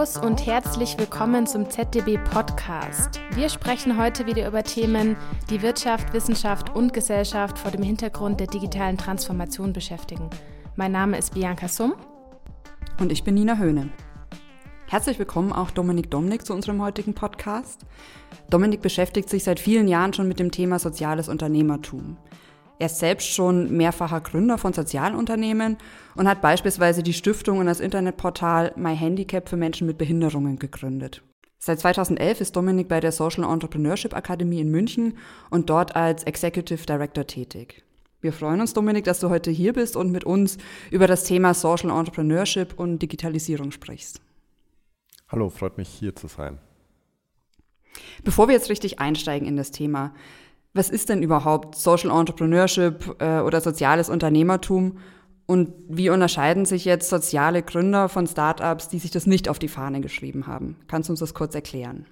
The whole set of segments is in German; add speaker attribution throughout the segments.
Speaker 1: Servus und herzlich willkommen zum ZDB Podcast. Wir sprechen heute wieder über Themen, die Wirtschaft, Wissenschaft und Gesellschaft vor dem Hintergrund der digitalen Transformation beschäftigen. Mein Name ist Bianca Summ.
Speaker 2: Und ich bin Nina Höhne. Herzlich willkommen auch Dominik Domnik zu unserem heutigen Podcast. Dominik beschäftigt sich seit vielen Jahren schon mit dem Thema soziales Unternehmertum. Er ist selbst schon mehrfacher Gründer von Sozialunternehmen und hat beispielsweise die Stiftung und das Internetportal My Handicap für Menschen mit Behinderungen gegründet. Seit 2011 ist Dominik bei der Social Entrepreneurship Akademie in München und dort als Executive Director tätig. Wir freuen uns, Dominik, dass du heute hier bist und mit uns über das Thema Social Entrepreneurship und Digitalisierung sprichst.
Speaker 3: Hallo, freut mich hier zu sein.
Speaker 2: Bevor wir jetzt richtig einsteigen in das Thema, was ist denn überhaupt Social Entrepreneurship äh, oder soziales Unternehmertum? Und wie unterscheiden sich jetzt soziale Gründer von Startups, die sich das nicht auf die Fahne geschrieben haben? Kannst du uns das kurz erklären?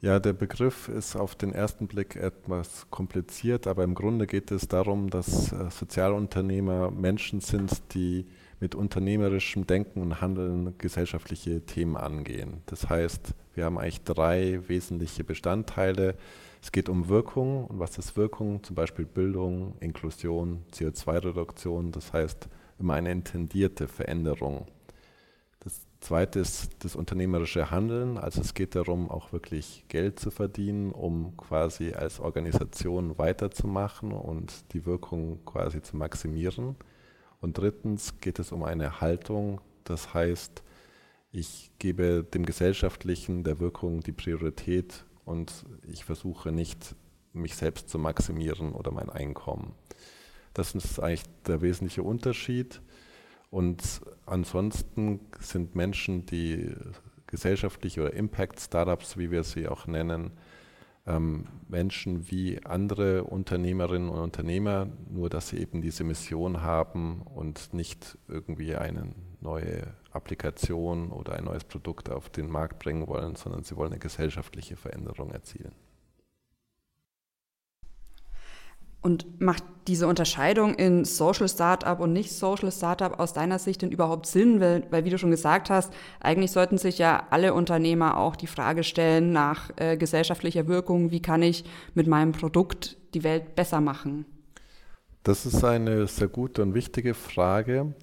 Speaker 3: Ja, der Begriff ist auf den ersten Blick etwas kompliziert, aber im Grunde geht es darum, dass äh, Sozialunternehmer Menschen sind, die mit unternehmerischem Denken und Handeln gesellschaftliche Themen angehen. Das heißt, wir haben eigentlich drei wesentliche Bestandteile. Es geht um Wirkung. Und was ist Wirkung? Zum Beispiel Bildung, Inklusion, CO2-Reduktion. Das heißt, immer eine intendierte Veränderung. Das zweite ist das unternehmerische Handeln. Also es geht darum, auch wirklich Geld zu verdienen, um quasi als Organisation weiterzumachen und die Wirkung quasi zu maximieren. Und drittens geht es um eine Haltung. Das heißt, ich gebe dem Gesellschaftlichen, der Wirkung die Priorität und ich versuche nicht, mich selbst zu maximieren oder mein Einkommen. Das ist eigentlich der wesentliche Unterschied. Und ansonsten sind Menschen, die gesellschaftliche oder Impact-Startups, wie wir sie auch nennen, ähm, Menschen wie andere Unternehmerinnen und Unternehmer, nur dass sie eben diese Mission haben und nicht irgendwie eine neue Applikation oder ein neues Produkt auf den Markt bringen wollen, sondern sie wollen eine gesellschaftliche Veränderung erzielen.
Speaker 2: Und macht diese Unterscheidung in Social Startup und nicht Social Startup aus deiner Sicht denn überhaupt Sinn? Weil, weil wie du schon gesagt hast, eigentlich sollten sich ja alle Unternehmer auch die Frage stellen nach äh, gesellschaftlicher Wirkung, wie kann ich mit meinem Produkt die Welt besser machen?
Speaker 3: Das ist eine sehr gute und wichtige Frage.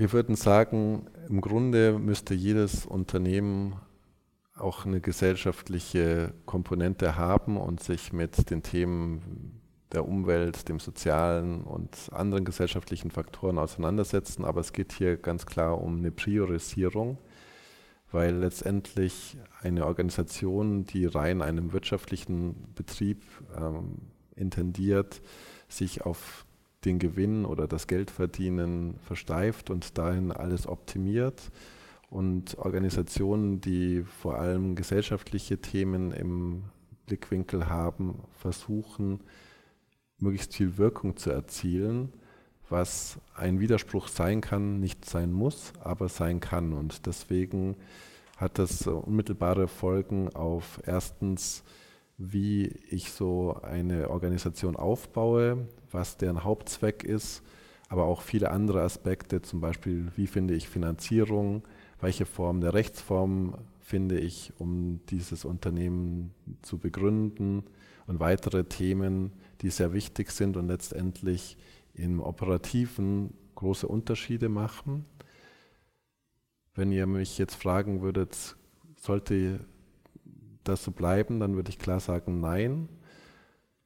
Speaker 3: Wir würden sagen, im Grunde müsste jedes Unternehmen auch eine gesellschaftliche Komponente haben und sich mit den Themen der Umwelt, dem sozialen und anderen gesellschaftlichen Faktoren auseinandersetzen. Aber es geht hier ganz klar um eine Priorisierung, weil letztendlich eine Organisation, die rein einem wirtschaftlichen Betrieb ähm, intendiert, sich auf den Gewinn oder das Geldverdienen versteift und dahin alles optimiert und Organisationen, die vor allem gesellschaftliche Themen im Blickwinkel haben, versuchen, möglichst viel Wirkung zu erzielen, was ein Widerspruch sein kann, nicht sein muss, aber sein kann. Und deswegen hat das unmittelbare Folgen auf erstens, wie ich so eine Organisation aufbaue, was deren Hauptzweck ist, aber auch viele andere Aspekte, zum Beispiel, wie finde ich Finanzierung, welche Form der Rechtsform finde ich, um dieses Unternehmen zu begründen und weitere Themen, die sehr wichtig sind und letztendlich im operativen große Unterschiede machen. Wenn ihr mich jetzt fragen würdet, sollte das so bleiben, dann würde ich klar sagen, nein,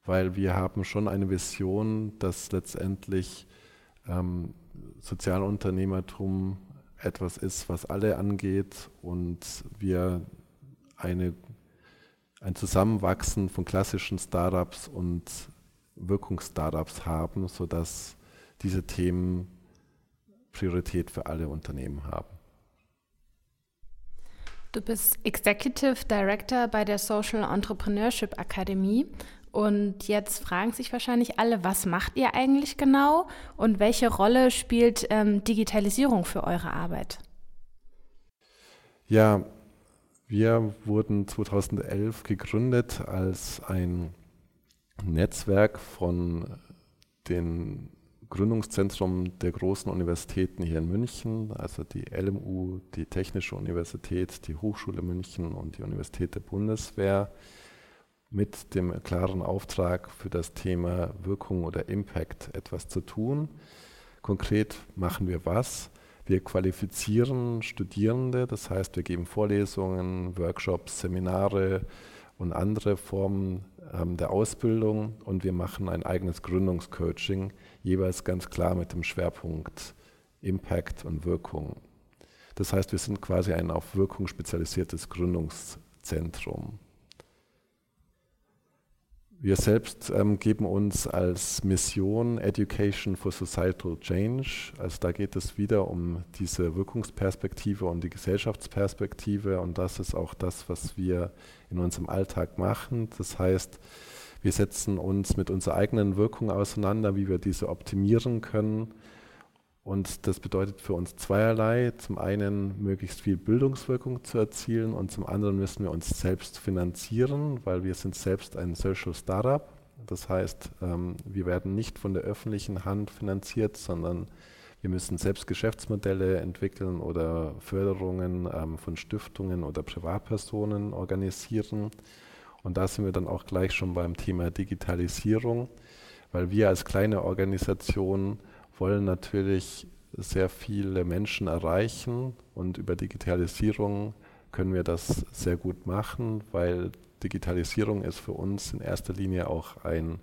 Speaker 3: weil wir haben schon eine Vision, dass letztendlich ähm, Sozialunternehmertum etwas ist, was alle angeht und wir eine, ein Zusammenwachsen von klassischen Startups und Wirkungsstartups haben, sodass diese Themen Priorität für alle Unternehmen haben.
Speaker 1: Du bist Executive Director bei der Social Entrepreneurship Akademie und jetzt fragen sich wahrscheinlich alle, was macht ihr eigentlich genau und welche Rolle spielt ähm, Digitalisierung für eure Arbeit?
Speaker 3: Ja, wir wurden 2011 gegründet als ein Netzwerk von den Gründungszentrum der großen Universitäten hier in München, also die LMU, die Technische Universität, die Hochschule München und die Universität der Bundeswehr, mit dem klaren Auftrag für das Thema Wirkung oder Impact etwas zu tun. Konkret machen wir was? Wir qualifizieren Studierende, das heißt, wir geben Vorlesungen, Workshops, Seminare und andere Formen ähm, der Ausbildung und wir machen ein eigenes Gründungscoaching, jeweils ganz klar mit dem Schwerpunkt Impact und Wirkung. Das heißt, wir sind quasi ein auf Wirkung spezialisiertes Gründungszentrum. Wir selbst ähm, geben uns als Mission Education for Societal Change. Also da geht es wieder um diese Wirkungsperspektive und die Gesellschaftsperspektive und das ist auch das, was wir in unserem Alltag machen. Das heißt, wir setzen uns mit unserer eigenen Wirkung auseinander, wie wir diese optimieren können und das bedeutet für uns zweierlei. Zum einen möglichst viel Bildungswirkung zu erzielen und zum anderen müssen wir uns selbst finanzieren, weil wir sind selbst ein Social Startup. Das heißt, ähm, wir werden nicht von der öffentlichen Hand finanziert, sondern wir müssen selbst Geschäftsmodelle entwickeln oder Förderungen ähm, von Stiftungen oder Privatpersonen organisieren. Und da sind wir dann auch gleich schon beim Thema Digitalisierung, weil wir als kleine Organisation wollen natürlich sehr viele Menschen erreichen und über Digitalisierung können wir das sehr gut machen, weil Digitalisierung ist für uns in erster Linie auch ein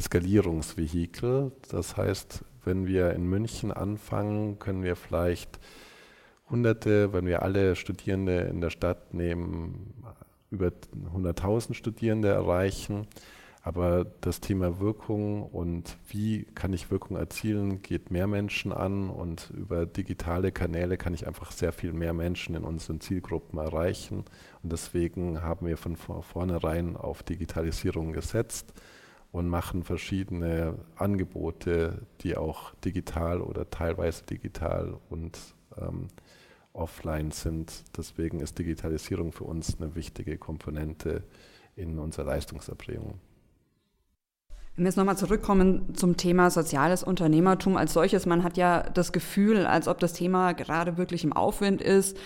Speaker 3: Skalierungsvehikel. Das heißt, wenn wir in München anfangen, können wir vielleicht Hunderte, wenn wir alle Studierende in der Stadt nehmen, über 100.000 Studierende erreichen. Aber das Thema Wirkung und wie kann ich Wirkung erzielen, geht mehr Menschen an und über digitale Kanäle kann ich einfach sehr viel mehr Menschen in unseren Zielgruppen erreichen. Und deswegen haben wir von vornherein auf Digitalisierung gesetzt und machen verschiedene Angebote, die auch digital oder teilweise digital und ähm, offline sind. Deswegen ist Digitalisierung für uns eine wichtige Komponente in unserer Leistungserbringung.
Speaker 2: Wenn wir jetzt nochmal zurückkommen zum Thema soziales Unternehmertum als solches, man hat ja das Gefühl, als ob das Thema gerade wirklich im Aufwind ist,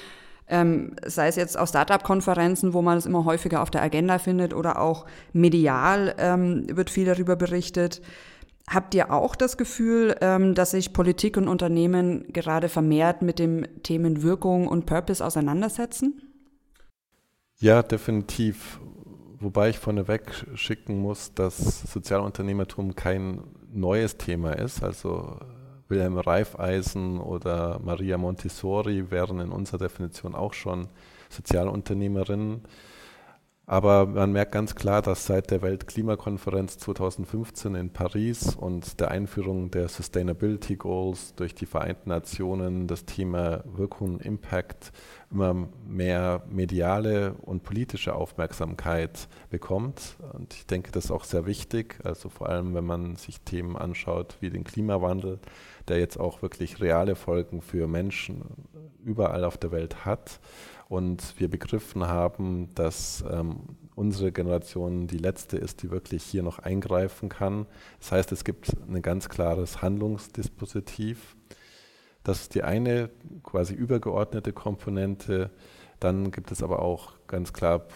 Speaker 2: ähm, sei es jetzt auf Startup-Konferenzen, wo man es immer häufiger auf der Agenda findet oder auch medial ähm, wird viel darüber berichtet. Habt ihr auch das Gefühl, ähm, dass sich Politik und Unternehmen gerade vermehrt mit dem Themen Wirkung und Purpose auseinandersetzen?
Speaker 3: Ja, definitiv. Wobei ich vorneweg schicken muss, dass Sozialunternehmertum kein neues Thema ist. Also Wilhelm Reifeisen oder Maria Montessori wären in unserer Definition auch schon Sozialunternehmerinnen. Aber man merkt ganz klar, dass seit der Weltklimakonferenz 2015 in Paris und der Einführung der Sustainability Goals durch die Vereinten Nationen das Thema Wirkung Impact immer mehr mediale und politische Aufmerksamkeit bekommt. Und ich denke, das ist auch sehr wichtig, also vor allem, wenn man sich Themen anschaut wie den Klimawandel, der jetzt auch wirklich reale Folgen für Menschen überall auf der Welt hat und wir begriffen haben, dass ähm, unsere Generation die letzte ist, die wirklich hier noch eingreifen kann. Das heißt, es gibt ein ganz klares Handlungsdispositiv. Das ist die eine quasi übergeordnete Komponente. Dann gibt es aber auch ganz klar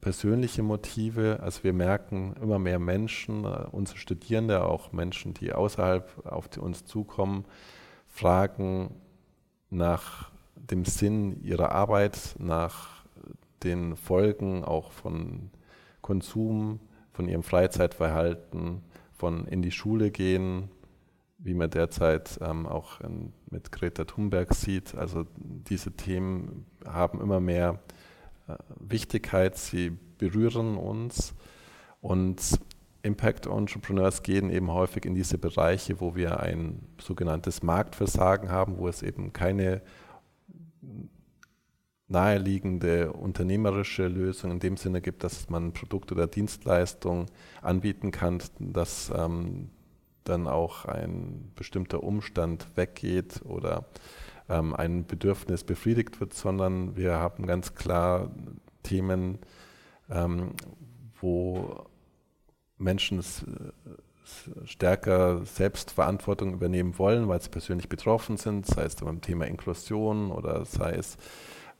Speaker 3: persönliche Motive. Also wir merken immer mehr Menschen, äh, unsere Studierende, auch Menschen, die außerhalb auf uns zukommen, fragen nach dem Sinn ihrer Arbeit, nach den Folgen auch von Konsum, von ihrem Freizeitverhalten, von in die Schule gehen, wie man derzeit ähm, auch in, mit Greta Thunberg sieht. Also diese Themen haben immer mehr äh, Wichtigkeit, sie berühren uns und Impact Entrepreneurs gehen eben häufig in diese Bereiche, wo wir ein sogenanntes Marktversagen haben, wo es eben keine naheliegende unternehmerische Lösung in dem Sinne gibt, dass man ein Produkt oder Dienstleistung anbieten kann, dass ähm, dann auch ein bestimmter Umstand weggeht oder ähm, ein Bedürfnis befriedigt wird, sondern wir haben ganz klar Themen, ähm, wo Menschen stärker Selbstverantwortung übernehmen wollen, weil sie persönlich betroffen sind, sei es beim Thema Inklusion oder sei es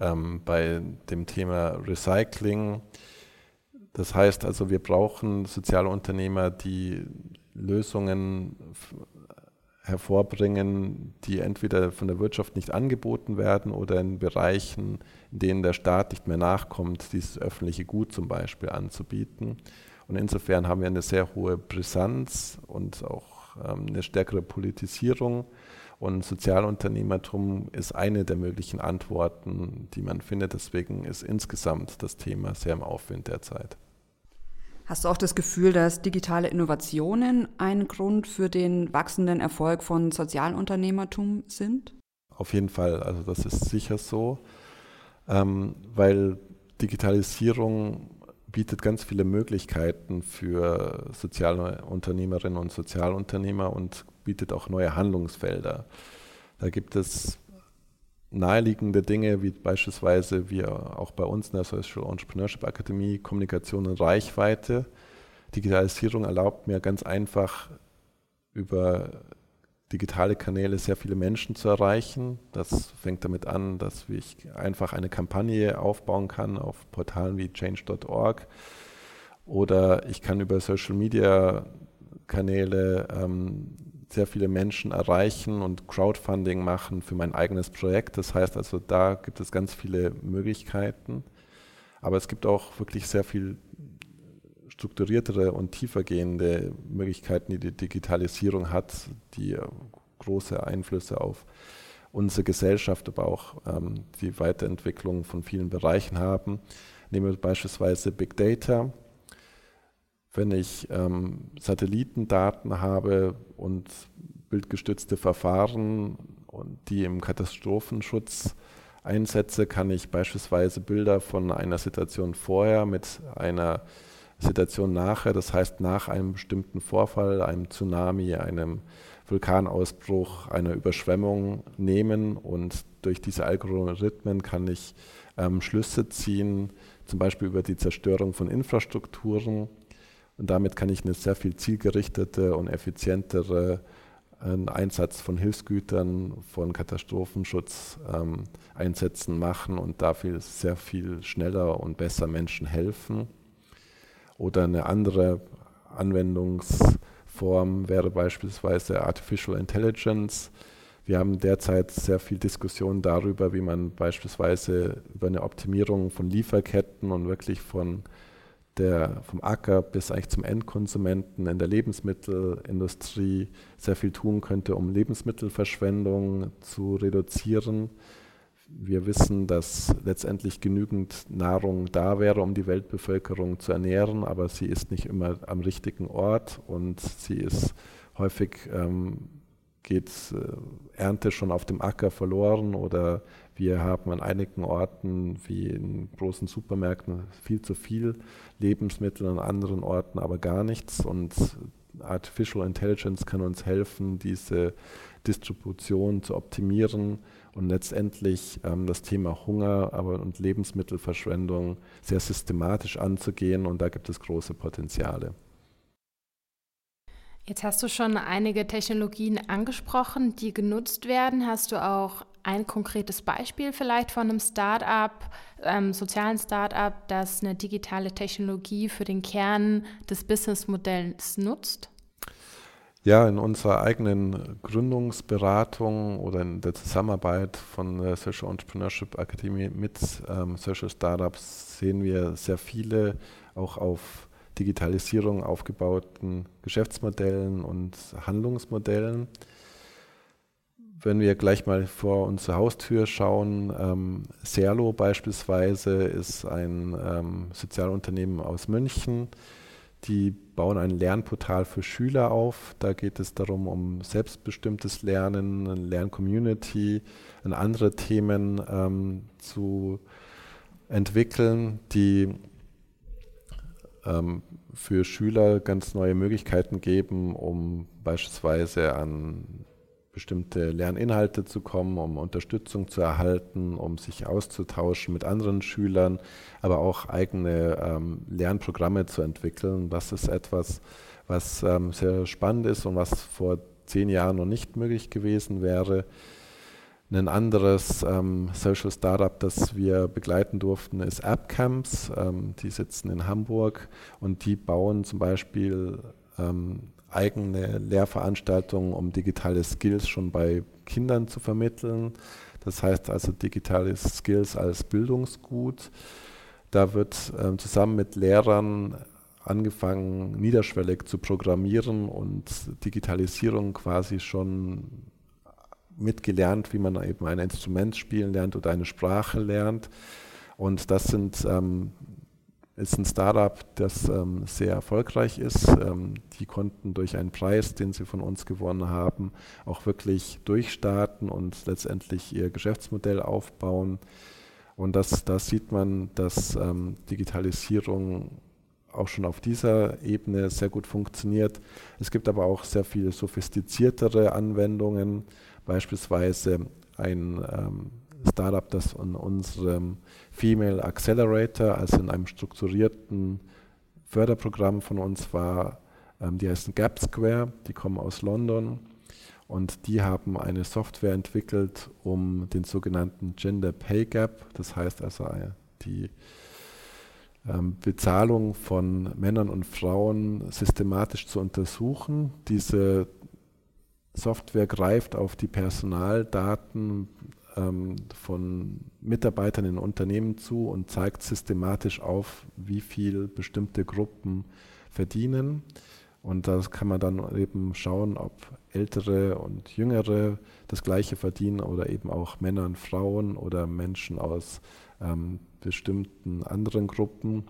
Speaker 3: ähm, bei dem Thema Recycling. Das heißt also, wir brauchen soziale Unternehmer, die Lösungen hervorbringen, die entweder von der Wirtschaft nicht angeboten werden oder in Bereichen, in denen der Staat nicht mehr nachkommt, dieses öffentliche Gut zum Beispiel anzubieten. Und insofern haben wir eine sehr hohe Brisanz und auch ähm, eine stärkere Politisierung. Und Sozialunternehmertum ist eine der möglichen Antworten, die man findet. Deswegen ist insgesamt das Thema sehr im Aufwind derzeit.
Speaker 2: Hast du auch das Gefühl, dass digitale Innovationen ein Grund für den wachsenden Erfolg von Sozialunternehmertum sind?
Speaker 3: Auf jeden Fall, also das ist sicher so, ähm, weil Digitalisierung bietet ganz viele Möglichkeiten für soziale Unternehmerinnen und Sozialunternehmer und bietet auch neue Handlungsfelder. Da gibt es naheliegende Dinge, wie beispielsweise wir auch bei uns in der Social Entrepreneurship Akademie Kommunikation und Reichweite. Digitalisierung erlaubt mir ganz einfach über digitale Kanäle sehr viele Menschen zu erreichen. Das fängt damit an, dass ich einfach eine Kampagne aufbauen kann auf Portalen wie change.org oder ich kann über Social Media Kanäle ähm, sehr viele Menschen erreichen und Crowdfunding machen für mein eigenes Projekt. Das heißt also, da gibt es ganz viele Möglichkeiten. Aber es gibt auch wirklich sehr viel strukturiertere und tiefergehende Möglichkeiten, die die Digitalisierung hat, die große Einflüsse auf unsere Gesellschaft, aber auch ähm, die Weiterentwicklung von vielen Bereichen haben. Nehmen wir beispielsweise Big Data wenn ich ähm, Satellitendaten habe und bildgestützte Verfahren, und die im Katastrophenschutz einsetze, kann ich beispielsweise Bilder von einer Situation vorher mit einer Situation nachher, das heißt nach einem bestimmten Vorfall, einem Tsunami, einem Vulkanausbruch, einer Überschwemmung nehmen und durch diese Algorithmen kann ich ähm, Schlüsse ziehen, zum Beispiel über die Zerstörung von Infrastrukturen und damit kann ich eine sehr viel zielgerichtete und effizientere äh, Einsatz von Hilfsgütern, von Katastrophenschutz-Einsätzen ähm, machen und dafür sehr viel schneller und besser Menschen helfen. Oder eine andere Anwendungsform wäre beispielsweise Artificial Intelligence. Wir haben derzeit sehr viel Diskussion darüber, wie man beispielsweise über eine Optimierung von Lieferketten und wirklich von der vom Acker bis eigentlich zum Endkonsumenten in der Lebensmittelindustrie sehr viel tun könnte, um Lebensmittelverschwendung zu reduzieren. Wir wissen, dass letztendlich genügend Nahrung da wäre, um die Weltbevölkerung zu ernähren, aber sie ist nicht immer am richtigen Ort und sie ist häufig ähm, geht äh, Ernte schon auf dem Acker verloren oder wir haben an einigen Orten wie in großen Supermärkten viel zu viel Lebensmittel, an anderen Orten aber gar nichts. Und Artificial Intelligence kann uns helfen, diese Distribution zu optimieren und letztendlich ähm, das Thema Hunger aber und Lebensmittelverschwendung sehr systematisch anzugehen. Und da gibt es große Potenziale.
Speaker 1: Jetzt hast du schon einige Technologien angesprochen, die genutzt werden. Hast du auch ein konkretes Beispiel vielleicht von einem Start-up, ähm, sozialen Start-up, das eine digitale Technologie für den Kern des Businessmodells nutzt?
Speaker 3: Ja, in unserer eigenen Gründungsberatung oder in der Zusammenarbeit von der Social Entrepreneurship Akademie mit ähm, Social Startups sehen wir sehr viele auch auf Digitalisierung aufgebauten Geschäftsmodellen und Handlungsmodellen. Wenn wir gleich mal vor unsere Haustür schauen, ähm, Serlo beispielsweise ist ein ähm, Sozialunternehmen aus München. Die bauen ein Lernportal für Schüler auf. Da geht es darum, um selbstbestimmtes Lernen, eine Lerncommunity andere Themen ähm, zu entwickeln, die ähm, für Schüler ganz neue Möglichkeiten geben, um beispielsweise an bestimmte Lerninhalte zu kommen, um Unterstützung zu erhalten, um sich auszutauschen mit anderen Schülern, aber auch eigene ähm, Lernprogramme zu entwickeln. Das ist etwas, was ähm, sehr spannend ist und was vor zehn Jahren noch nicht möglich gewesen wäre. Ein anderes ähm, Social Startup, das wir begleiten durften, ist AppCamps. Ähm, die sitzen in Hamburg und die bauen zum Beispiel ähm, eigene Lehrveranstaltungen, um digitale Skills schon bei Kindern zu vermitteln. Das heißt also digitale Skills als Bildungsgut. Da wird äh, zusammen mit Lehrern angefangen, niederschwellig zu programmieren und Digitalisierung quasi schon mitgelernt, wie man eben ein Instrument spielen lernt oder eine Sprache lernt. Und das sind ähm, ist ein Startup, das ähm, sehr erfolgreich ist. Ähm, die konnten durch einen Preis, den sie von uns gewonnen haben, auch wirklich durchstarten und letztendlich ihr Geschäftsmodell aufbauen. Und das, da sieht man, dass ähm, Digitalisierung auch schon auf dieser Ebene sehr gut funktioniert. Es gibt aber auch sehr viele sophistiziertere Anwendungen, beispielsweise ein ähm, Startup, das in unserem Female Accelerator, also in einem strukturierten Förderprogramm von uns war. Ähm, die heißen Gap Square, die kommen aus London und die haben eine Software entwickelt, um den sogenannten Gender Pay Gap, das heißt also äh, die ähm, Bezahlung von Männern und Frauen systematisch zu untersuchen. Diese Software greift auf die Personaldaten ähm, von Mitarbeitern in Unternehmen zu und zeigt systematisch auf, wie viel bestimmte Gruppen verdienen. Und da kann man dann eben schauen, ob ältere und jüngere das gleiche verdienen oder eben auch Männer und Frauen oder Menschen aus ähm, bestimmten anderen Gruppen.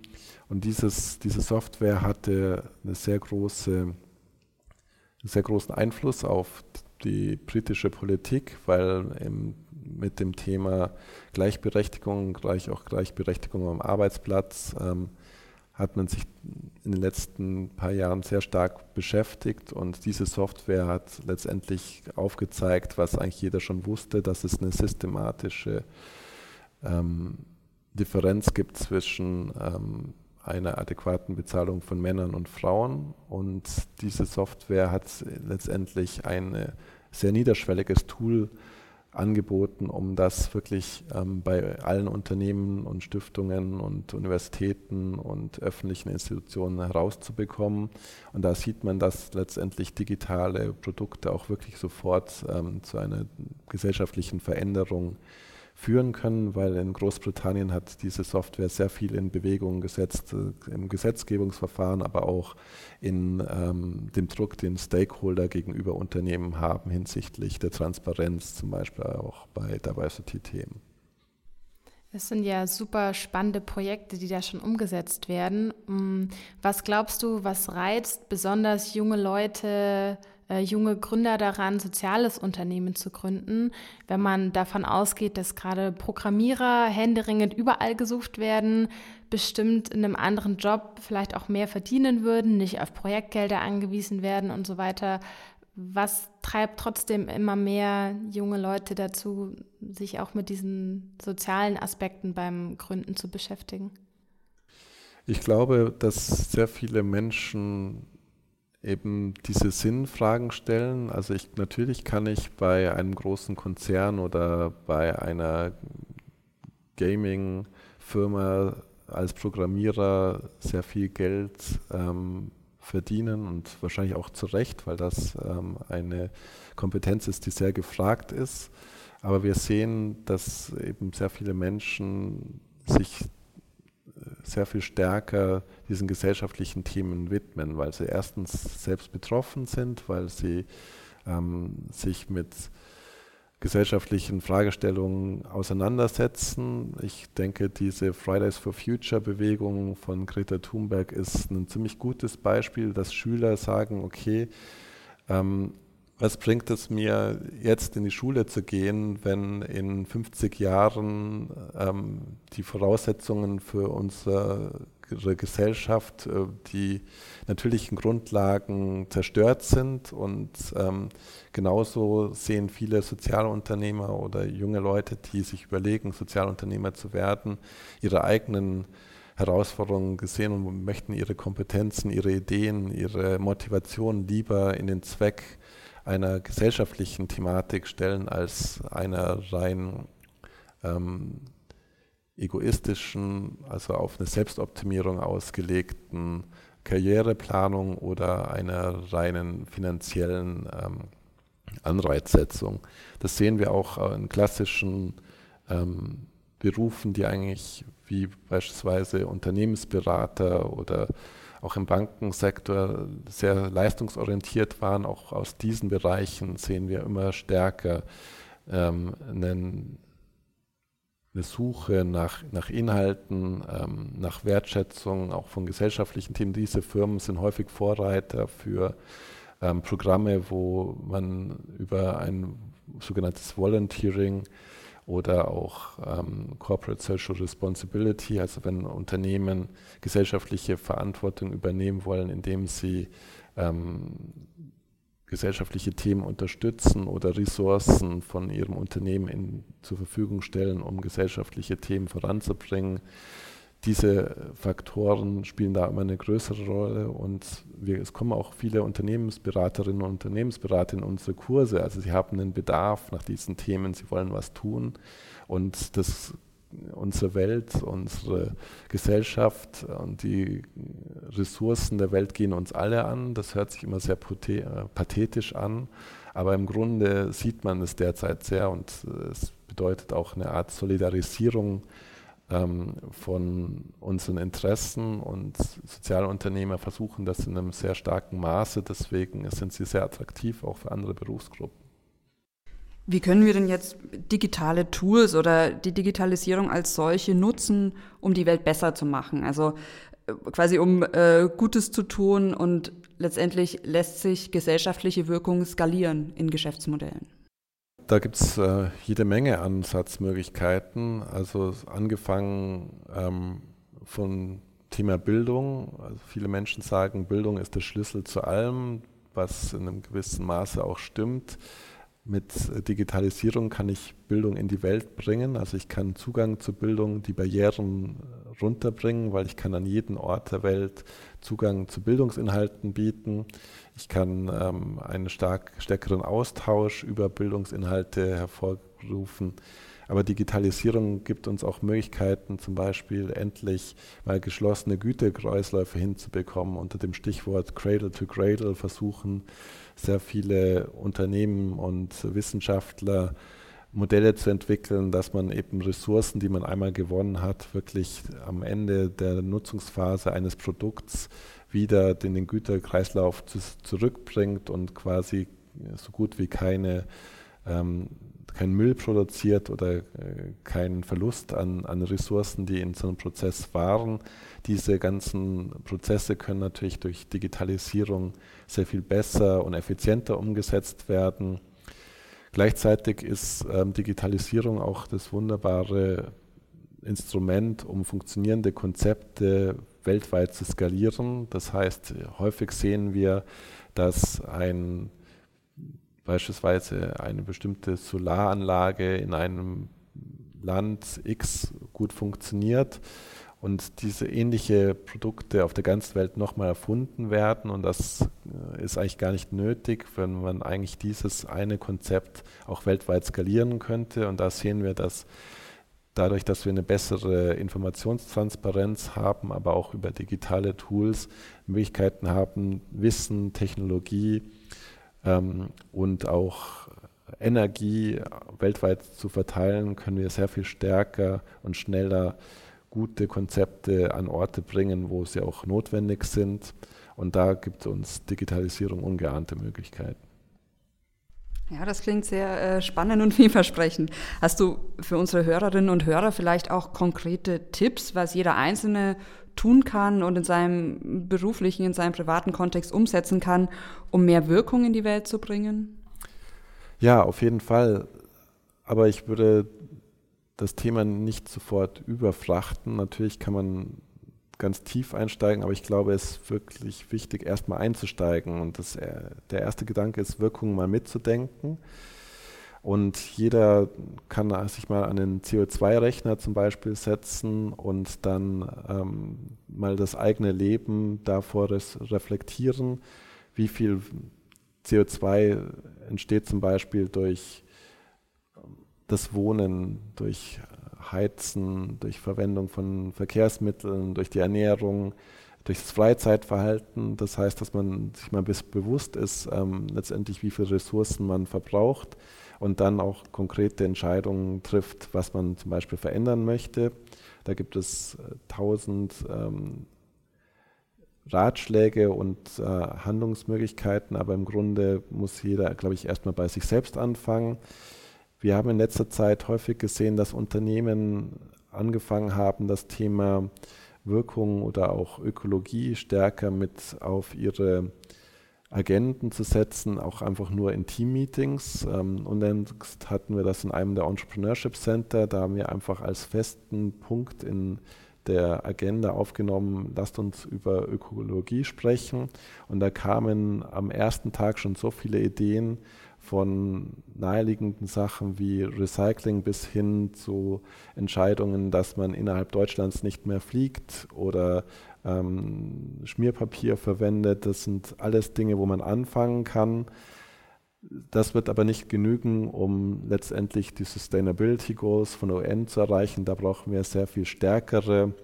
Speaker 3: Und dieses, diese Software hatte eine sehr große, einen sehr großen Einfluss auf die britische Politik, weil im mit dem Thema Gleichberechtigung, gleich auch Gleichberechtigung am Arbeitsplatz, ähm, hat man sich in den letzten paar Jahren sehr stark beschäftigt und diese Software hat letztendlich aufgezeigt, was eigentlich jeder schon wusste, dass es eine systematische ähm, Differenz gibt zwischen ähm, einer adäquaten Bezahlung von Männern und Frauen. Und diese Software hat letztendlich ein sehr niederschwelliges Tool angeboten, um das wirklich ähm, bei allen Unternehmen und Stiftungen und Universitäten und öffentlichen Institutionen herauszubekommen. Und da sieht man, dass letztendlich digitale Produkte auch wirklich sofort ähm, zu einer gesellschaftlichen Veränderung führen können, weil in Großbritannien hat diese Software sehr viel in Bewegung gesetzt, äh, im Gesetzgebungsverfahren, aber auch in ähm, dem Druck, den Stakeholder gegenüber Unternehmen haben hinsichtlich der Transparenz, zum Beispiel auch bei Diversity-Themen.
Speaker 1: Das sind ja super spannende Projekte, die da schon umgesetzt werden. Mm, was glaubst du, was reizt besonders junge Leute, äh, junge Gründer daran, soziales Unternehmen zu gründen, wenn man davon ausgeht, dass gerade Programmierer händeringend überall gesucht werden, bestimmt in einem anderen Job vielleicht auch mehr verdienen würden, nicht auf Projektgelder angewiesen werden und so weiter. Was treibt trotzdem immer mehr junge Leute dazu, sich auch mit diesen sozialen Aspekten beim Gründen zu beschäftigen?
Speaker 3: Ich glaube, dass sehr viele Menschen eben diese Sinnfragen stellen. Also ich natürlich kann ich bei einem großen Konzern oder bei einer Gaming-Firma als Programmierer sehr viel Geld ähm, verdienen und wahrscheinlich auch zu Recht, weil das ähm, eine Kompetenz ist, die sehr gefragt ist. Aber wir sehen, dass eben sehr viele Menschen sich sehr viel stärker diesen gesellschaftlichen Themen widmen, weil sie erstens selbst betroffen sind, weil sie ähm, sich mit gesellschaftlichen Fragestellungen auseinandersetzen. Ich denke, diese Fridays for Future Bewegung von Greta Thunberg ist ein ziemlich gutes Beispiel, dass Schüler sagen, okay, ähm, was bringt es mir jetzt in die Schule zu gehen, wenn in 50 Jahren ähm, die Voraussetzungen für unser Gesellschaft, äh, die natürlichen Grundlagen zerstört sind. Und ähm, genauso sehen viele Sozialunternehmer oder junge Leute, die sich überlegen, Sozialunternehmer zu werden, ihre eigenen Herausforderungen gesehen und möchten ihre Kompetenzen, ihre Ideen, ihre Motivation lieber in den Zweck einer gesellschaftlichen Thematik stellen als einer rein ähm, egoistischen, also auf eine Selbstoptimierung ausgelegten Karriereplanung oder einer reinen finanziellen ähm, Anreizsetzung. Das sehen wir auch in klassischen ähm, Berufen, die eigentlich wie beispielsweise Unternehmensberater oder auch im Bankensektor sehr leistungsorientiert waren. Auch aus diesen Bereichen sehen wir immer stärker ähm, einen, eine Suche nach, nach Inhalten, ähm, nach Wertschätzung, auch von gesellschaftlichen Themen. Diese Firmen sind häufig Vorreiter für ähm, Programme, wo man über ein sogenanntes Volunteering oder auch ähm, Corporate Social Responsibility, also wenn Unternehmen gesellschaftliche Verantwortung übernehmen wollen, indem sie ähm, gesellschaftliche Themen unterstützen oder Ressourcen von ihrem Unternehmen in, zur Verfügung stellen, um gesellschaftliche Themen voranzubringen diese Faktoren spielen da immer eine größere Rolle und wir, es kommen auch viele Unternehmensberaterinnen und Unternehmensberater in unsere Kurse. Also sie haben einen Bedarf nach diesen Themen, sie wollen was tun und das unsere Welt, unsere Gesellschaft und die Ressourcen der Welt gehen uns alle an. Das hört sich immer sehr pathetisch an, aber im Grunde sieht man es derzeit sehr und es bedeutet auch eine Art Solidarisierung von unseren Interessen und Sozialunternehmer versuchen das in einem sehr starken Maße. Deswegen sind sie sehr attraktiv auch für andere Berufsgruppen.
Speaker 2: Wie können wir denn jetzt digitale Tools oder die Digitalisierung als solche nutzen, um die Welt besser zu machen? Also äh, quasi um äh, Gutes zu tun und letztendlich lässt sich gesellschaftliche Wirkung skalieren in Geschäftsmodellen.
Speaker 3: Da gibt es äh, jede Menge Ansatzmöglichkeiten. Also angefangen ähm, von Thema Bildung. Also viele Menschen sagen, Bildung ist der Schlüssel zu allem, was in einem gewissen Maße auch stimmt. Mit Digitalisierung kann ich Bildung in die Welt bringen. Also ich kann Zugang zu Bildung, die Barrieren runterbringen, weil ich kann an jedem Ort der Welt Zugang zu Bildungsinhalten bieten. Ich kann ähm, einen stark stärkeren Austausch über Bildungsinhalte hervorrufen. Aber Digitalisierung gibt uns auch Möglichkeiten, zum Beispiel endlich mal geschlossene Gütekreisläufe hinzubekommen. Unter dem Stichwort Cradle to Cradle versuchen sehr viele Unternehmen und Wissenschaftler Modelle zu entwickeln, dass man eben Ressourcen, die man einmal gewonnen hat, wirklich am Ende der Nutzungsphase eines Produkts wieder in den Güterkreislauf zu, zurückbringt und quasi so gut wie keine, ähm, kein Müll produziert oder äh, keinen Verlust an, an Ressourcen, die in so einem Prozess waren. Diese ganzen Prozesse können natürlich durch Digitalisierung sehr viel besser und effizienter umgesetzt werden. Gleichzeitig ist ähm, Digitalisierung auch das wunderbare Instrument, um funktionierende Konzepte weltweit zu skalieren. Das heißt, häufig sehen wir, dass ein beispielsweise eine bestimmte Solaranlage in einem Land X gut funktioniert und diese ähnliche Produkte auf der ganzen Welt nochmal erfunden werden. Und das äh, ist eigentlich gar nicht nötig, wenn man eigentlich dieses eine Konzept auch weltweit skalieren könnte. Und da sehen wir, dass dadurch, dass wir eine bessere Informationstransparenz haben, aber auch über digitale Tools Möglichkeiten haben, Wissen, Technologie ähm, und auch Energie weltweit zu verteilen, können wir sehr viel stärker und schneller gute Konzepte an Orte bringen, wo sie auch notwendig sind. Und da gibt uns Digitalisierung ungeahnte Möglichkeiten.
Speaker 2: Ja, das klingt sehr äh, spannend und vielversprechend. Hast du für unsere Hörerinnen und Hörer vielleicht auch konkrete Tipps, was jeder Einzelne tun kann und in seinem beruflichen, in seinem privaten Kontext umsetzen kann, um mehr Wirkung in die Welt zu bringen?
Speaker 3: Ja, auf jeden Fall. Aber ich würde das Thema nicht sofort überfrachten. Natürlich kann man ganz tief einsteigen, aber ich glaube, es ist wirklich wichtig, erstmal einzusteigen. Und das, äh, der erste Gedanke ist, Wirkungen mal mitzudenken. Und jeder kann sich mal an den CO2-Rechner zum Beispiel setzen und dann ähm, mal das eigene Leben davor reflektieren, wie viel CO2 entsteht zum Beispiel durch das Wohnen, durch Heizen, durch Verwendung von Verkehrsmitteln, durch die Ernährung, durch das Freizeitverhalten. Das heißt, dass man sich mal bewusst ist, ähm, letztendlich, wie viele Ressourcen man verbraucht und dann auch konkrete Entscheidungen trifft, was man zum Beispiel verändern möchte. Da gibt es äh, tausend ähm, Ratschläge und äh, Handlungsmöglichkeiten, aber im Grunde muss jeder, glaube ich, erstmal bei sich selbst anfangen. Wir haben in letzter Zeit häufig gesehen, dass Unternehmen angefangen haben, das Thema Wirkung oder auch Ökologie stärker mit auf ihre Agenten zu setzen, auch einfach nur in Team-Meetings. Ähm, und dann hatten wir das in einem der Entrepreneurship Center, da haben wir einfach als festen Punkt in der Agenda aufgenommen, lasst uns über Ökologie sprechen. Und da kamen am ersten Tag schon so viele Ideen, von naheliegenden Sachen wie Recycling bis hin zu Entscheidungen, dass man innerhalb Deutschlands nicht mehr fliegt oder ähm, Schmierpapier verwendet. Das sind alles Dinge, wo man anfangen kann. Das wird aber nicht genügen, um letztendlich die Sustainability Goals von UN zu erreichen. Da brauchen wir sehr viel stärkere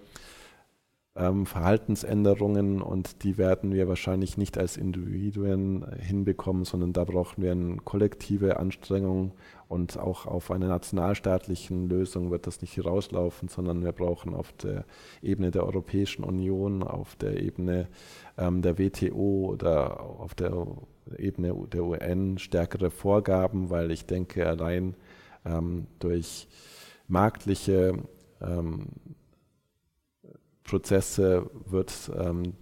Speaker 3: ähm, Verhaltensänderungen und die werden wir wahrscheinlich nicht als Individuen hinbekommen, sondern da brauchen wir eine kollektive Anstrengung und auch auf einer nationalstaatlichen Lösung wird das nicht herauslaufen, sondern wir brauchen auf der Ebene der Europäischen Union, auf der Ebene ähm, der WTO oder auf der Ebene der UN stärkere Vorgaben, weil ich denke, allein ähm, durch marktliche ähm, Prozesse wird ähm,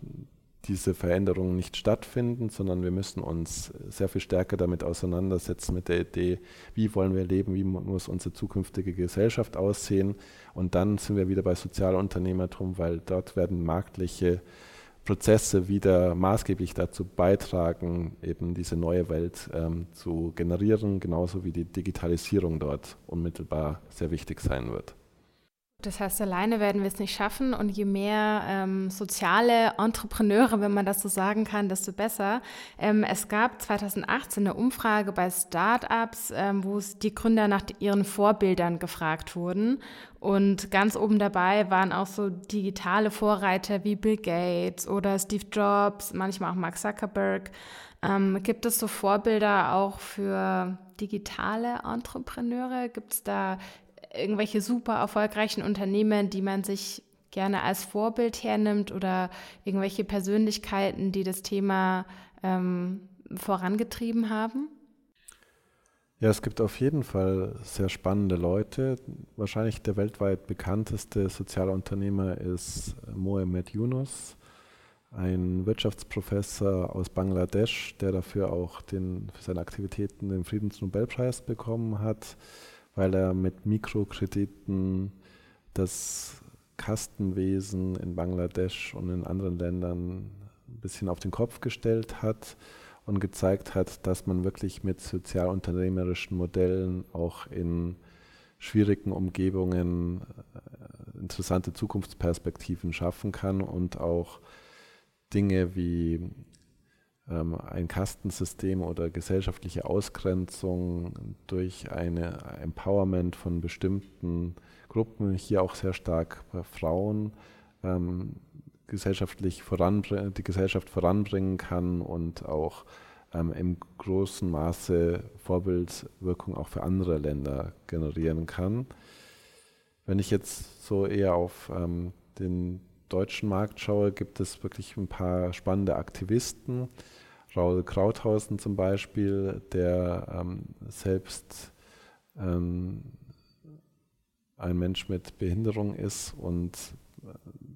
Speaker 3: diese Veränderung nicht stattfinden, sondern wir müssen uns sehr viel stärker damit auseinandersetzen mit der Idee, wie wollen wir leben, wie muss unsere zukünftige Gesellschaft aussehen. Und dann sind wir wieder bei Sozialunternehmertum, weil dort werden marktliche Prozesse wieder maßgeblich dazu beitragen, eben diese neue Welt ähm, zu generieren, genauso wie die Digitalisierung dort unmittelbar sehr wichtig sein wird.
Speaker 1: Das heißt, alleine werden wir es nicht schaffen und je mehr ähm, soziale Entrepreneure, wenn man das so sagen kann, desto besser. Ähm, es gab 2018 eine Umfrage bei Startups, ähm, wo die Gründer nach ihren Vorbildern gefragt wurden. Und ganz oben dabei waren auch so digitale Vorreiter wie Bill Gates oder Steve Jobs, manchmal auch Mark Zuckerberg. Ähm, gibt es so Vorbilder auch für digitale Entrepreneure? Gibt es da irgendwelche super erfolgreichen Unternehmen, die man sich gerne als Vorbild hernimmt oder irgendwelche Persönlichkeiten, die das Thema ähm, vorangetrieben haben?
Speaker 3: Ja, es gibt auf jeden Fall sehr spannende Leute. Wahrscheinlich der weltweit bekannteste Sozialunternehmer ist Mohamed Yunus, ein Wirtschaftsprofessor aus Bangladesch, der dafür auch den, für seine Aktivitäten den Friedensnobelpreis bekommen hat weil er mit Mikrokrediten das Kastenwesen in Bangladesch und in anderen Ländern ein bisschen auf den Kopf gestellt hat und gezeigt hat, dass man wirklich mit sozialunternehmerischen Modellen auch in schwierigen Umgebungen äh, interessante Zukunftsperspektiven schaffen kann und auch Dinge wie ein Kastensystem oder gesellschaftliche Ausgrenzung durch ein Empowerment von bestimmten Gruppen, hier auch sehr stark Frauen, ähm, gesellschaftlich die Gesellschaft voranbringen kann und auch ähm, im großen Maße Vorbildwirkung auch für andere Länder generieren kann. Wenn ich jetzt so eher auf ähm, den deutschen Markt schaue, gibt es wirklich ein paar spannende Aktivisten, Raul Krauthausen zum Beispiel, der ähm, selbst ähm, ein Mensch mit Behinderung ist und äh,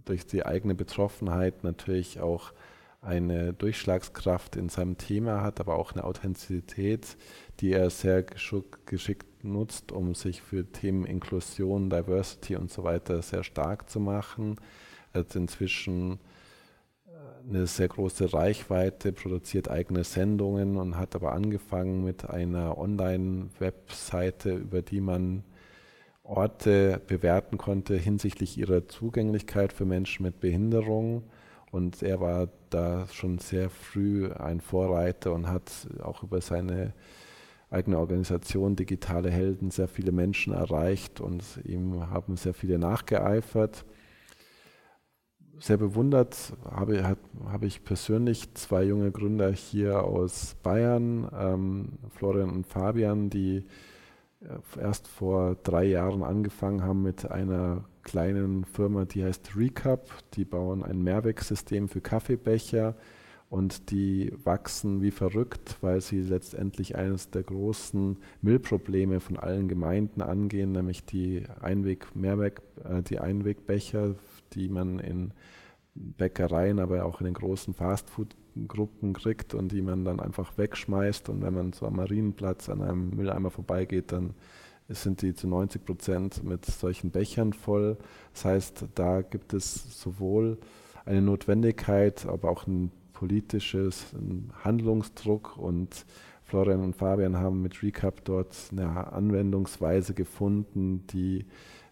Speaker 3: durch die eigene Betroffenheit natürlich auch eine Durchschlagskraft in seinem Thema hat, aber auch eine Authentizität, die er sehr geschickt nutzt, um sich für Themen Inklusion, Diversity und so weiter sehr stark zu machen. hat inzwischen eine sehr große Reichweite, produziert eigene Sendungen und hat aber angefangen mit einer Online-Webseite, über die man Orte bewerten konnte hinsichtlich ihrer Zugänglichkeit für Menschen mit Behinderung. Und er war da schon sehr früh ein Vorreiter und hat auch über seine eigene Organisation Digitale Helden sehr viele Menschen erreicht und ihm haben sehr viele nachgeeifert. Sehr bewundert habe, habe ich persönlich zwei junge Gründer hier aus Bayern, ähm, Florian und Fabian, die äh, erst vor drei Jahren angefangen haben mit einer kleinen Firma, die heißt Recap. Die bauen ein Mehrwegsystem für Kaffeebecher und die wachsen wie verrückt, weil sie letztendlich eines der großen Müllprobleme von allen Gemeinden angehen, nämlich die Einweg äh, die Einwegbecher, die man in Bäckereien, aber auch in den großen Fastfood-Gruppen kriegt und die man dann einfach wegschmeißt. Und wenn man so am Marienplatz an einem Mülleimer vorbeigeht, dann sind die zu 90 Prozent mit solchen Bechern voll. Das heißt, da gibt es sowohl eine Notwendigkeit, aber auch ein politisches Handlungsdruck und Florian und Fabian haben mit Recap dort eine Anwendungsweise gefunden, die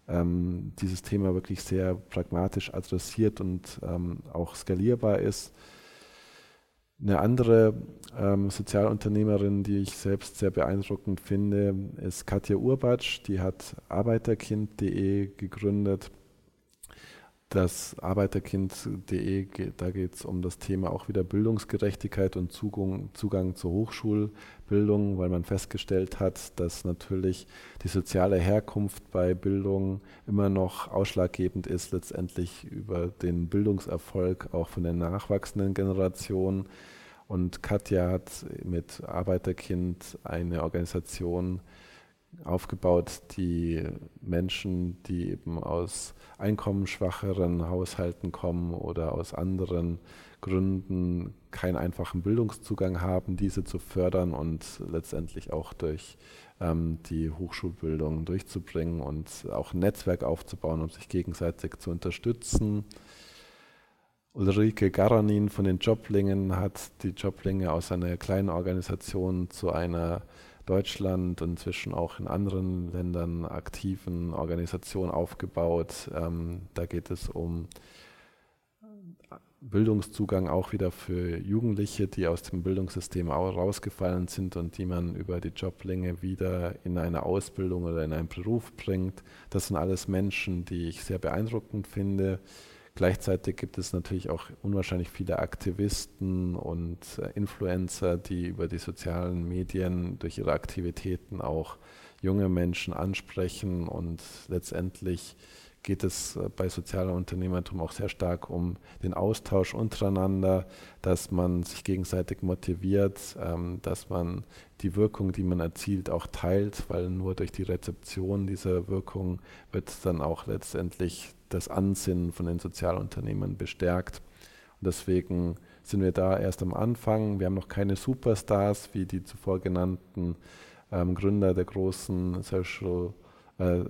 Speaker 3: ähm, dieses Thema wirklich sehr pragmatisch adressiert und ähm, auch skalierbar ist. Eine andere ähm, Sozialunternehmerin, die ich selbst sehr beeindruckend finde, ist Katja Urbatsch. Die hat arbeiterkind.de gegründet das Arbeiterkind.de, da geht es um das Thema auch wieder Bildungsgerechtigkeit und Zugang, Zugang zur Hochschulbildung, weil man festgestellt hat, dass natürlich die soziale Herkunft bei Bildung immer noch ausschlaggebend ist, letztendlich über den Bildungserfolg auch von der nachwachsenden Generation. Und Katja hat mit Arbeiterkind eine Organisation aufgebaut, die Menschen, die eben aus einkommensschwacheren Haushalten kommen oder aus anderen Gründen keinen einfachen Bildungszugang haben, diese zu fördern und letztendlich auch durch ähm, die Hochschulbildung durchzubringen und auch ein Netzwerk aufzubauen, um sich gegenseitig zu unterstützen. Ulrike Garanin von den Joblingen hat die Joblinge aus einer kleinen Organisation zu einer Deutschland und inzwischen auch in anderen Ländern aktiven Organisation aufgebaut. Ähm, da geht es um Bildungszugang auch wieder für Jugendliche, die aus dem Bildungssystem rausgefallen sind und die man über die Joblänge wieder in eine Ausbildung oder in einen Beruf bringt. Das sind alles Menschen, die ich sehr beeindruckend finde. Gleichzeitig gibt es natürlich auch unwahrscheinlich viele Aktivisten und äh, Influencer, die über die sozialen Medien durch ihre Aktivitäten auch junge Menschen ansprechen und letztendlich geht es äh, bei sozialer Unternehmertum auch sehr stark um den Austausch untereinander, dass man sich gegenseitig motiviert, ähm, dass man die Wirkung, die man erzielt, auch teilt, weil nur durch die Rezeption dieser Wirkung wird dann auch letztendlich das Ansinnen von den Sozialunternehmen bestärkt. Und deswegen sind wir da erst am Anfang. Wir haben noch keine Superstars wie die zuvor genannten ähm, Gründer der großen Social, äh,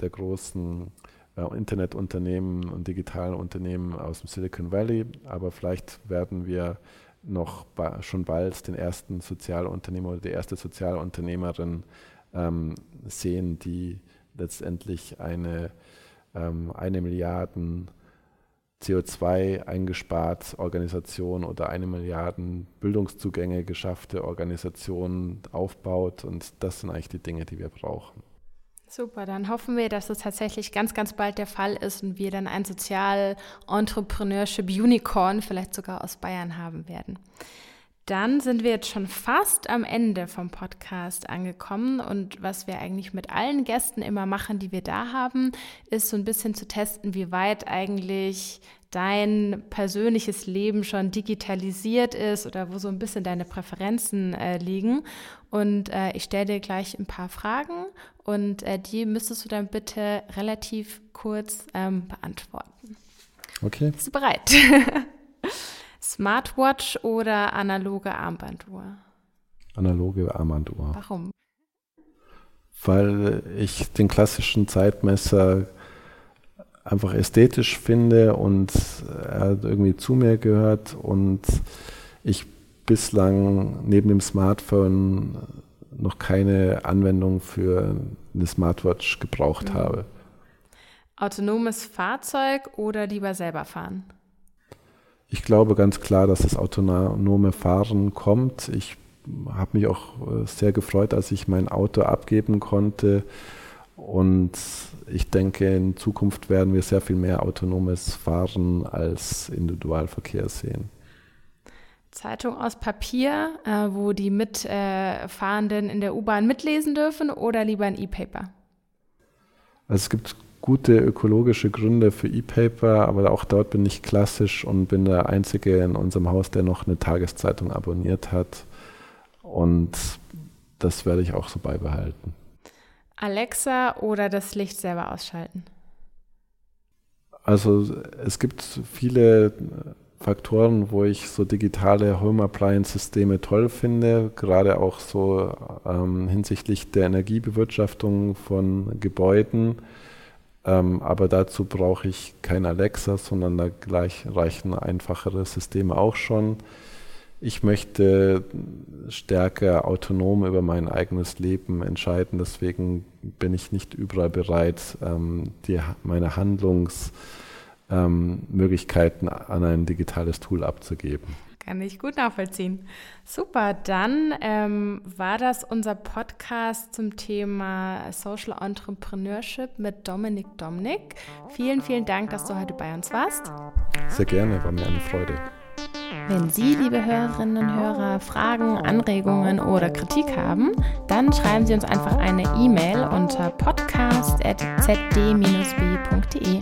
Speaker 3: der großen äh, Internetunternehmen und digitalen Unternehmen aus dem Silicon Valley. Aber vielleicht werden wir noch ba schon bald den ersten Sozialunternehmer oder die erste Sozialunternehmerin ähm, sehen, die letztendlich eine ähm, eine Milliarden CO2 eingespart Organisation oder eine Milliarden Bildungszugänge geschaffte Organisation aufbaut. Und das sind eigentlich die Dinge, die wir brauchen.
Speaker 1: Super, dann hoffen wir, dass es tatsächlich ganz, ganz bald der Fall ist und wir dann ein Sozial-Entrepreneurship-Unicorn vielleicht sogar aus Bayern haben werden. Dann sind wir jetzt schon fast am Ende vom Podcast angekommen und was wir eigentlich mit allen Gästen immer machen, die wir da haben, ist so ein bisschen zu testen, wie weit eigentlich dein persönliches Leben schon digitalisiert ist oder wo so ein bisschen deine Präferenzen äh, liegen. Und äh, ich stelle dir gleich ein paar Fragen und äh, die müsstest du dann bitte relativ kurz ähm, beantworten.
Speaker 3: Okay.
Speaker 1: Bist du bereit? Smartwatch oder analoge Armbanduhr?
Speaker 3: Analoge Armbanduhr.
Speaker 1: Warum?
Speaker 3: Weil ich den klassischen Zeitmesser einfach ästhetisch finde und er irgendwie zu mir gehört und ich bislang neben dem Smartphone noch keine Anwendung für eine Smartwatch gebraucht mhm. habe.
Speaker 1: Autonomes Fahrzeug oder lieber selber fahren?
Speaker 3: Ich glaube ganz klar, dass das autonome Fahren kommt. Ich habe mich auch äh, sehr gefreut, als ich mein Auto abgeben konnte. Und ich denke, in Zukunft werden wir sehr viel mehr autonomes Fahren als Individualverkehr sehen.
Speaker 1: Zeitung aus Papier, äh, wo die Mitfahrenden in der U-Bahn mitlesen dürfen oder lieber ein E-Paper?
Speaker 3: Also es gibt gute ökologische Gründe für E-Paper, aber auch dort bin ich klassisch und bin der Einzige in unserem Haus, der noch eine Tageszeitung abonniert hat. Und das werde ich auch so beibehalten.
Speaker 1: Alexa oder das Licht selber ausschalten?
Speaker 3: Also es gibt viele Faktoren, wo ich so digitale Home Appliance Systeme toll finde, gerade auch so ähm, hinsichtlich der Energiebewirtschaftung von Gebäuden. Ähm, aber dazu brauche ich kein Alexa, sondern da gleich reichen einfachere Systeme auch schon. Ich möchte stärker autonom über mein eigenes Leben entscheiden, deswegen bin ich nicht überall bereit, ähm, die, meine Handlungs- ähm, an ein digitales Tool abzugeben.
Speaker 1: Kann ich gut nachvollziehen. Super, dann ähm, war das unser Podcast zum Thema Social Entrepreneurship mit Dominik Domnik. Vielen, vielen Dank, dass du heute bei uns warst.
Speaker 3: Sehr gerne, war mir eine Freude.
Speaker 1: Wenn Sie, liebe Hörerinnen und Hörer, Fragen, Anregungen oder Kritik haben, dann schreiben Sie uns einfach eine E-Mail unter podcast.zd-w.de.